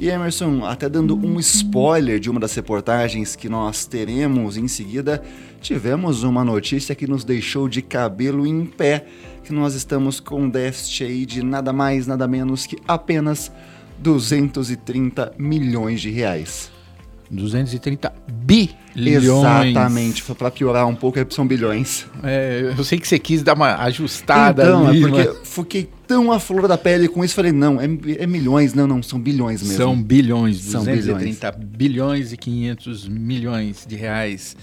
E Emerson, até dando um spoiler de uma das reportagens que nós teremos em seguida, tivemos uma notícia que nos deixou de cabelo em pé, que nós estamos com déficit aí de nada mais, nada menos que apenas 230 milhões de reais. 230 bilhões. Exatamente, para piorar um pouco, são bilhões. É, eu sei que você quis dar uma ajustada então, ali, é porque mas... fiquei tão à flor da pele com isso, falei, não, é, é, milhões, não, não, são bilhões mesmo. São bilhões, 230 bilhões. bilhões e 500 milhões de reais.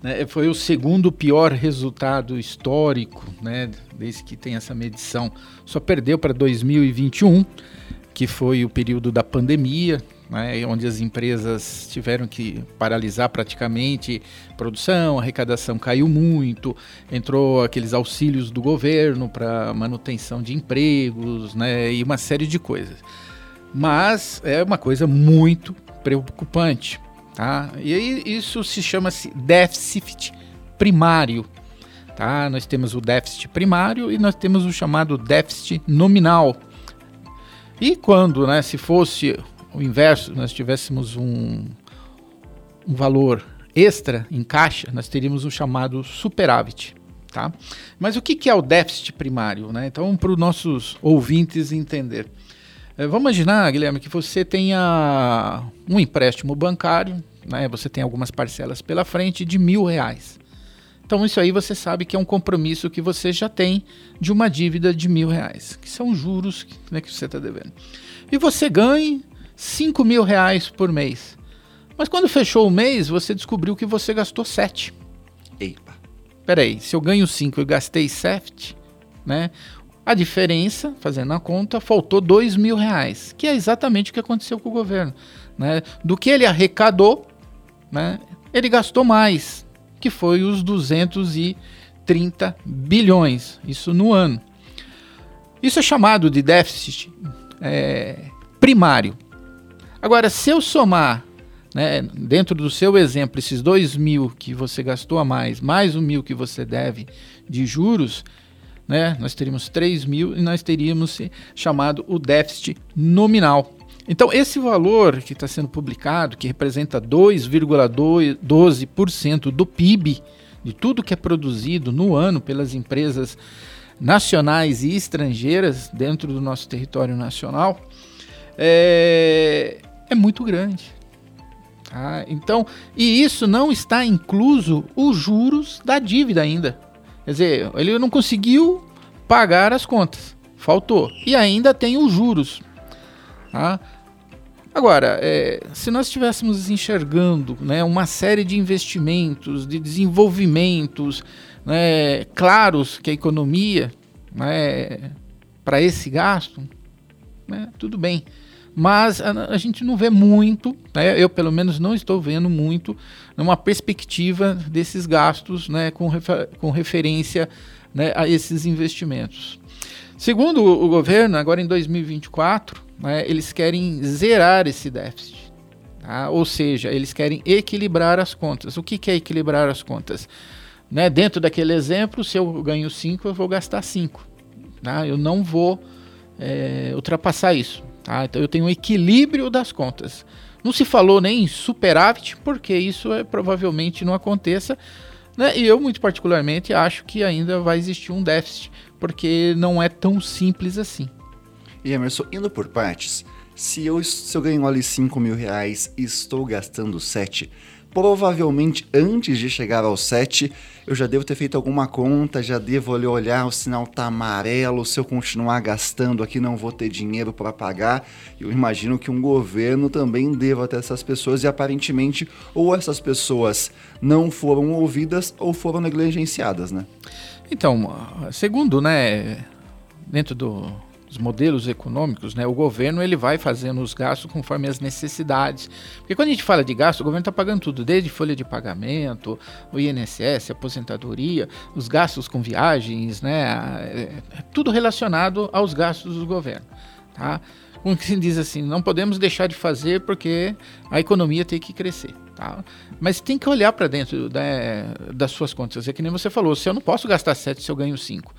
Né, foi o segundo pior resultado histórico, né, desde que tem essa medição. Só perdeu para 2021, que foi o período da pandemia, né, onde as empresas tiveram que paralisar praticamente produção, arrecadação caiu muito, entrou aqueles auxílios do governo para manutenção de empregos né, e uma série de coisas. Mas é uma coisa muito preocupante. Tá? E aí isso se chama-se déficit primário. Tá? Nós temos o déficit primário e nós temos o chamado déficit nominal e quando, né, se fosse o inverso, nós tivéssemos um, um valor extra em caixa, nós teríamos o chamado superávit. Tá? Mas o que, que é o déficit primário? Né? Então, para os nossos ouvintes entender. É, vamos imaginar, Guilherme, que você tenha um empréstimo bancário, né? você tem algumas parcelas pela frente de mil reais. Então, isso aí você sabe que é um compromisso que você já tem de uma dívida de mil reais, que são juros né, que você está devendo. E você ganha cinco mil reais por mês. Mas quando fechou o mês, você descobriu que você gastou sete. Eita. Peraí, se eu ganho cinco e gastei sete, né? A diferença, fazendo a conta, faltou dois mil reais, que é exatamente o que aconteceu com o governo. Né? Do que ele arrecadou, né? ele gastou mais que foi os 230 bilhões, isso no ano. Isso é chamado de déficit é, primário. Agora, se eu somar, né, dentro do seu exemplo, esses 2 mil que você gastou a mais, mais o mil que você deve de juros, né, nós teríamos 3 mil e nós teríamos chamado o déficit nominal. Então, esse valor que está sendo publicado, que representa 2,12% do PIB, de tudo que é produzido no ano pelas empresas nacionais e estrangeiras dentro do nosso território nacional, é, é muito grande. Tá? Então, e isso não está incluso os juros da dívida ainda. Quer dizer, ele não conseguiu pagar as contas, faltou. E ainda tem os juros. Tá? Agora, é, se nós estivéssemos enxergando né, uma série de investimentos, de desenvolvimentos né, claros que a economia né, para esse gasto, né, tudo bem. Mas a, a, gente não vê muito, né, eu pelo menos não estou vendo muito, uma perspectiva desses gastos né, com, refer, com referência né, a esses investimentos. Segundo o governo, agora em 2024, né, eles querem zerar esse déficit. Tá? Ou seja, eles querem equilibrar as contas. O que, que é equilibrar as contas? Né, dentro daquele exemplo, se eu ganho 5, eu vou gastar 5. Tá? Eu não vou é, ultrapassar isso. Tá? Então eu tenho um equilíbrio das contas. Não se falou nem em superávit, porque isso é, provavelmente não aconteça. Né? E eu, muito particularmente, acho que ainda vai existir um déficit porque não é tão simples assim. E Emerson, indo por partes, se eu, se eu ganho ali 5 mil reais e estou gastando 7, provavelmente antes de chegar aos 7, eu já devo ter feito alguma conta, já devo ali olhar, o sinal tá amarelo, se eu continuar gastando aqui não vou ter dinheiro para pagar. Eu imagino que um governo também deva ter essas pessoas e aparentemente ou essas pessoas não foram ouvidas ou foram negligenciadas, né? Então, segundo, né, dentro do os modelos econômicos, né, o governo ele vai fazendo os gastos conforme as necessidades. Porque quando a gente fala de gasto, o governo está pagando tudo, desde folha de pagamento, o INSS, aposentadoria, os gastos com viagens, né, é, é tudo relacionado aos gastos do governo. Tá? Como que se diz assim, não podemos deixar de fazer porque a economia tem que crescer. Tá? Mas tem que olhar para dentro né, das suas contas. É que nem você falou, se eu não posso gastar 7 se eu ganho 5.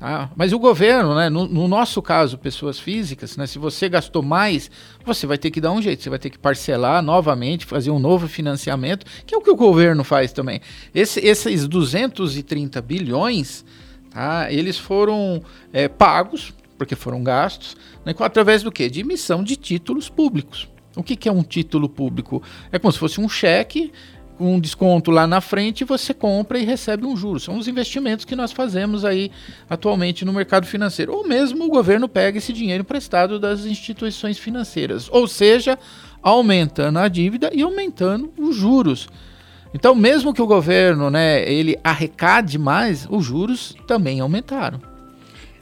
Tá? Mas o governo, né, no, no, nosso caso, pessoas físicas, né, se você gastou mais, você vai ter que dar um jeito, você vai ter que parcelar novamente, fazer um novo financiamento, que é o que o governo faz também. Esse, esses 230 bilhões, tá, eles foram é, pagos, porque foram gastos, né, através do quê? De emissão de títulos públicos. O que, que é um título público? É como se fosse um cheque um desconto lá na frente, você compra e recebe um juro. São os investimentos que nós fazemos aí atualmente no mercado financeiro. Ou mesmo o governo pega esse dinheiro emprestado das instituições financeiras. Ou seja, aumentando a dívida e aumentando os juros. Então, mesmo que o governo né, ele arrecade mais, os juros também aumentaram.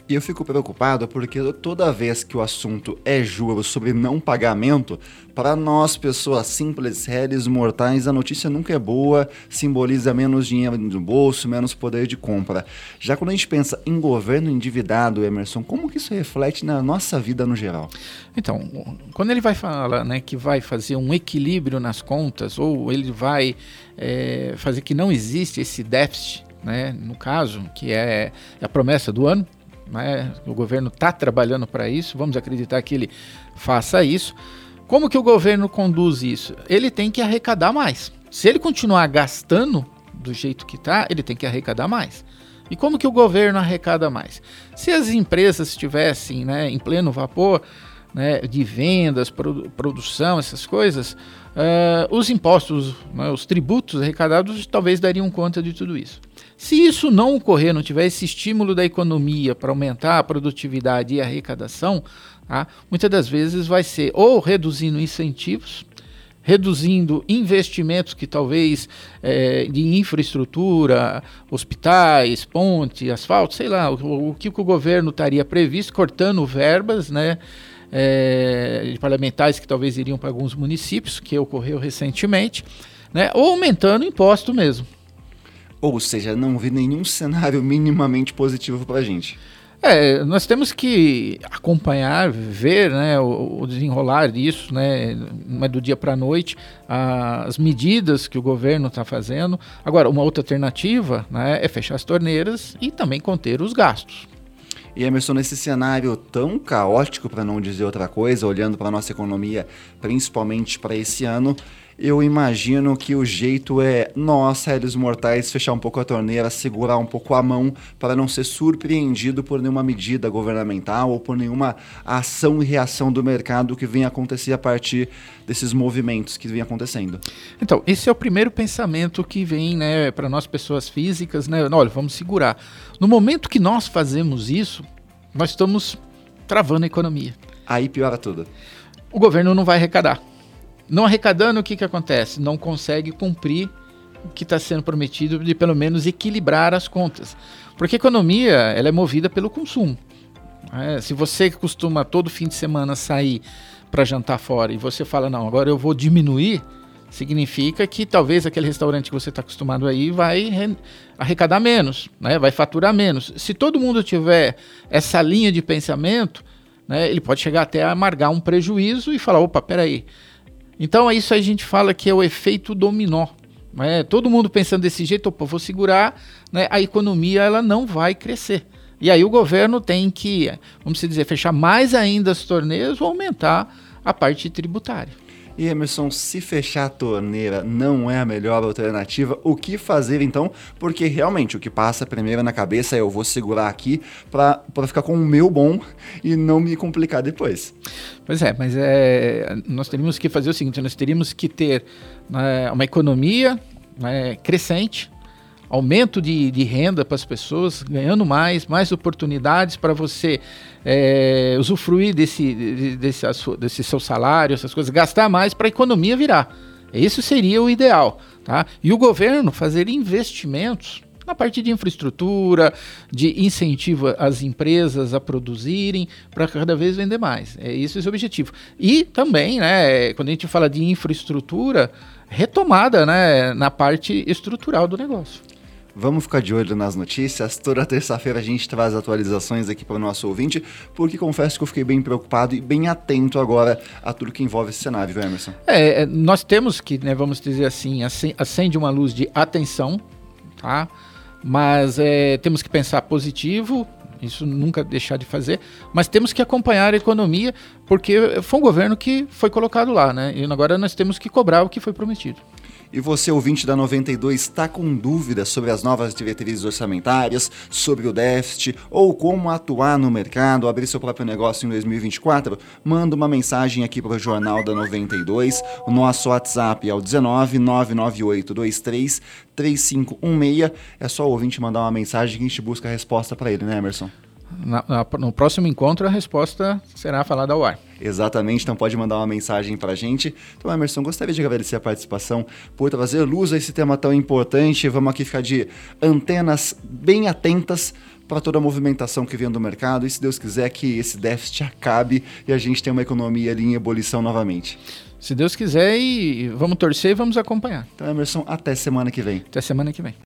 E eu fico preocupado porque toda vez que o assunto é juros sobre não pagamento, para nós, pessoas simples, réis mortais, a notícia nunca é boa, simboliza menos dinheiro no bolso, menos poder de compra. Já quando a gente pensa em governo endividado, Emerson, como que isso reflete na nossa vida no geral? Então, quando ele vai falar né, que vai fazer um equilíbrio nas contas, ou ele vai é, fazer que não existe esse déficit, né, no caso, que é a promessa do ano, né? O governo está trabalhando para isso, vamos acreditar que ele faça isso. Como que o governo conduz isso? Ele tem que arrecadar mais. Se ele continuar gastando do jeito que está, ele tem que arrecadar mais. E como que o governo arrecada mais? Se as empresas estivessem né, em pleno vapor né, de vendas, produ produção, essas coisas, uh, os impostos, né, os tributos arrecadados talvez dariam conta de tudo isso. Se isso não ocorrer, não tiver esse estímulo da economia para aumentar a produtividade e a arrecadação, tá? muitas das vezes vai ser ou reduzindo incentivos, reduzindo investimentos que talvez é, de infraestrutura, hospitais, ponte, asfalto, sei lá, o, o que o governo estaria previsto, cortando verbas, né? É, de parlamentares que talvez iriam para alguns municípios, que ocorreu recentemente, né, ou aumentando o imposto mesmo. Ou seja, não vi nenhum cenário minimamente positivo para a gente. É, nós temos que acompanhar, ver né, o, o desenrolar disso, né, não é do dia para a noite, as medidas que o governo está fazendo. Agora, uma outra alternativa né, é fechar as torneiras e também conter os gastos. E Emerson, nesse cenário tão caótico, para não dizer outra coisa, olhando para a nossa economia, principalmente para esse ano, eu imagino que o jeito é nós, réis mortais, fechar um pouco a torneira, segurar um pouco a mão para não ser surpreendido por nenhuma medida governamental ou por nenhuma ação e reação do mercado que venha acontecer a partir desses movimentos que vem acontecendo. Então, esse é o primeiro pensamento que vem né, para nós pessoas físicas, né? Olha, vamos segurar. No momento que nós fazemos isso, nós estamos travando a economia. Aí piora tudo. O governo não vai arrecadar. Não arrecadando, o que, que acontece? Não consegue cumprir o que está sendo prometido de pelo menos equilibrar as contas. Porque a economia ela é movida pelo consumo. É, se você costuma todo fim de semana sair para jantar fora e você fala, não, agora eu vou diminuir, significa que talvez aquele restaurante que você está acostumado aí vai arrecadar menos, né? vai faturar menos. Se todo mundo tiver essa linha de pensamento, né, ele pode chegar até a amargar um prejuízo e falar, opa, peraí, então é isso a gente fala que é o efeito dominó. Né? Todo mundo pensando desse jeito, opa, vou segurar, né? a economia ela não vai crescer. E aí o governo tem que, vamos dizer, fechar mais ainda as torneiras ou aumentar a parte tributária. E Emerson, se fechar a torneira não é a melhor alternativa, o que fazer então? Porque realmente o que passa primeiro na cabeça é eu vou segurar aqui para ficar com o meu bom e não me complicar depois. Pois é, mas é, nós teríamos que fazer o seguinte: nós teríamos que ter né, uma economia né, crescente, aumento de, de renda para as pessoas, ganhando mais, mais oportunidades para você é, usufruir desse, desse, desse seu salário, essas coisas, gastar mais para a economia virar. Isso seria o ideal. Tá? E o governo fazer investimentos na parte de infraestrutura, de incentivo às empresas a produzirem para cada vez vender mais. É esse o objetivo. E também, né, quando a gente fala de infraestrutura, retomada né, na parte estrutural do negócio. Vamos ficar de olho nas notícias. Toda terça-feira a gente traz atualizações aqui para o nosso ouvinte, porque confesso que eu fiquei bem preocupado e bem atento agora a tudo que envolve esse cenário, viu, Emerson? É, nós temos que, né, vamos dizer assim, acende uma luz de atenção, tá? Mas é, temos que pensar positivo, isso nunca deixar de fazer, mas temos que acompanhar a economia, porque foi um governo que foi colocado lá, né? E agora nós temos que cobrar o que foi prometido. E você, ouvinte da 92, está com dúvidas sobre as novas diretrizes orçamentárias, sobre o déficit ou como atuar no mercado, abrir seu próprio negócio em 2024? Manda uma mensagem aqui para o Jornal da 92. O nosso WhatsApp é o 19 99823 3516. É só o ouvinte mandar uma mensagem que a gente busca a resposta para ele, né, Emerson? Na, na, no próximo encontro, a resposta será falada ao ar. Exatamente, então pode mandar uma mensagem para a gente. Então, Emerson, gostaria de agradecer a participação por trazer luz a esse tema tão importante. Vamos aqui ficar de antenas bem atentas para toda a movimentação que vem do mercado e, se Deus quiser, que esse déficit acabe e a gente tenha uma economia ali em ebulição novamente. Se Deus quiser, e vamos torcer e vamos acompanhar. Então, Emerson, até semana que vem. Até semana que vem.